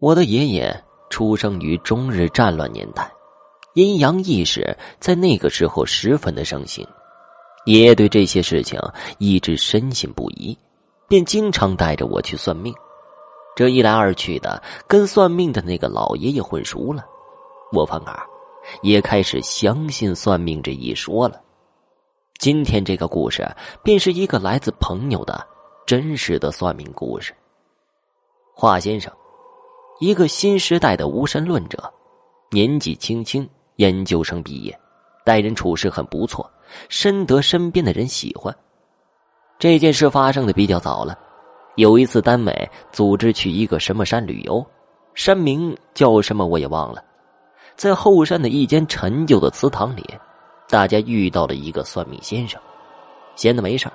我的爷爷出生于中日战乱年代，阴阳意识在那个时候十分的盛行。爷爷对这些事情一直深信不疑，便经常带着我去算命。这一来二去的，跟算命的那个老爷爷混熟了，我反而也开始相信算命这一说了。今天这个故事，便是一个来自朋友的真实的算命故事。华先生。一个新时代的无神论者，年纪轻轻，研究生毕业，待人处事很不错，深得身边的人喜欢。这件事发生的比较早了，有一次单位组织去一个什么山旅游，山名叫什么我也忘了，在后山的一间陈旧的祠堂里，大家遇到了一个算命先生，闲的没事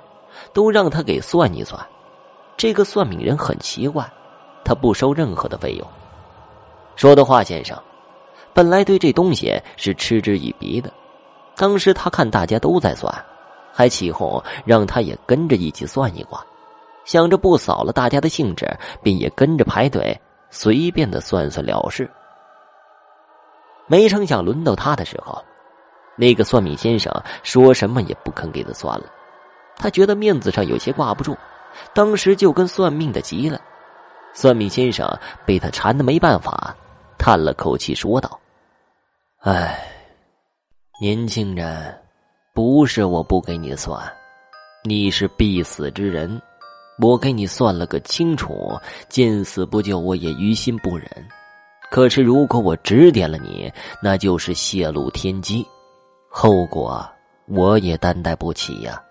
都让他给算一算。这个算命人很奇怪。他不收任何的费用。说的话，先生，本来对这东西是嗤之以鼻的。当时他看大家都在算，还起哄让他也跟着一起算一卦，想着不扫了大家的兴致，便也跟着排队随便的算算了事。没成想轮到他的时候，那个算命先生说什么也不肯给他算了。他觉得面子上有些挂不住，当时就跟算命的急了。算命先生被他缠的没办法，叹了口气说道：“哎，年轻人，不是我不给你算，你是必死之人，我给你算了个清楚，见死不救我也于心不忍。可是如果我指点了你，那就是泄露天机，后果我也担待不起呀。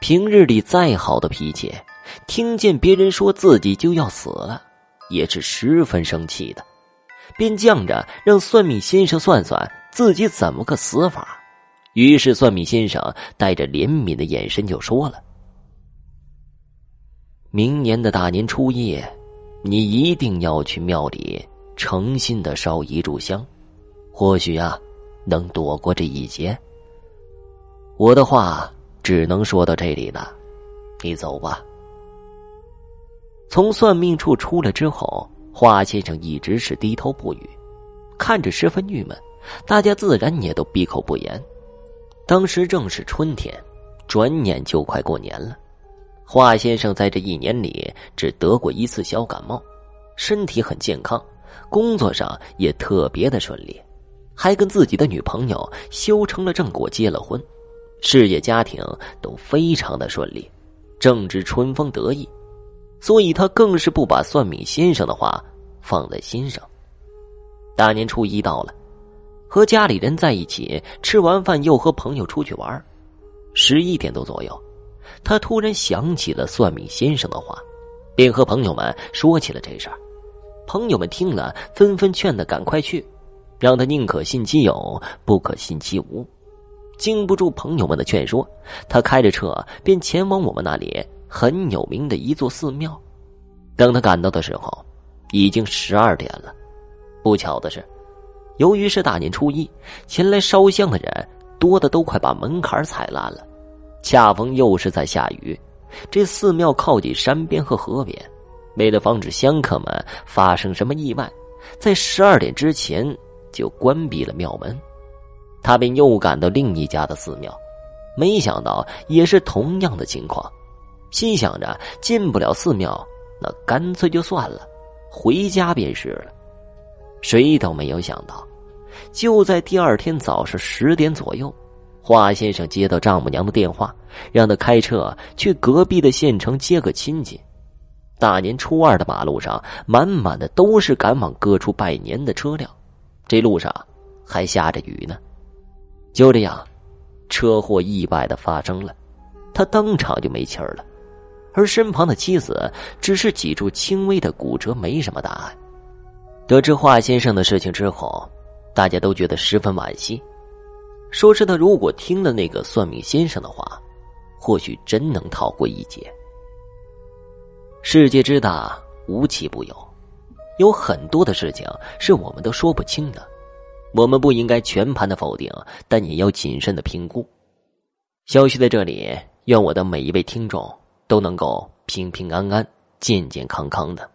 平日里再好的脾气。”听见别人说自己就要死了，也是十分生气的，便犟着让算命先生算算自己怎么个死法。于是算命先生带着怜悯的眼神就说了：“明年的大年初一，你一定要去庙里诚心的烧一炷香，或许啊，能躲过这一劫。”我的话只能说到这里了，你走吧。从算命处出来之后，华先生一直是低头不语，看着十分郁闷。大家自然也都闭口不言。当时正是春天，转眼就快过年了。华先生在这一年里只得过一次小感冒，身体很健康，工作上也特别的顺利，还跟自己的女朋友修成了正果，结了婚，事业家庭都非常的顺利，正值春风得意。所以他更是不把算命先生的话放在心上。大年初一到了，和家里人在一起吃完饭，又和朋友出去玩。十一点多左右，他突然想起了算命先生的话，便和朋友们说起了这事儿。朋友们听了，纷纷劝他赶快去，让他宁可信其有，不可信其无。经不住朋友们的劝说，他开着车便前往我们那里。很有名的一座寺庙，等他赶到的时候，已经十二点了。不巧的是，由于是大年初一，前来烧香的人多的都快把门槛踩烂了。恰逢又是在下雨，这寺庙靠近山边和河边，为了防止香客们发生什么意外，在十二点之前就关闭了庙门。他便又赶到另一家的寺庙，没想到也是同样的情况。心想着进不了寺庙，那干脆就算了，回家便是了。谁都没有想到，就在第二天早上十点左右，华先生接到丈母娘的电话，让他开车去隔壁的县城接个亲戚。大年初二的马路上，满满的都是赶往各处拜年的车辆，这路上还下着雨呢。就这样，车祸意外的发生了，他当场就没气儿了。而身旁的妻子只是脊柱轻微的骨折，没什么大碍。得知华先生的事情之后，大家都觉得十分惋惜，说是他如果听了那个算命先生的话，或许真能逃过一劫。世界之大，无奇不有，有很多的事情是我们都说不清的，我们不应该全盘的否定，但也要谨慎的评估。消息在这里，愿我的每一位听众。都能够平平安安、健健康康的。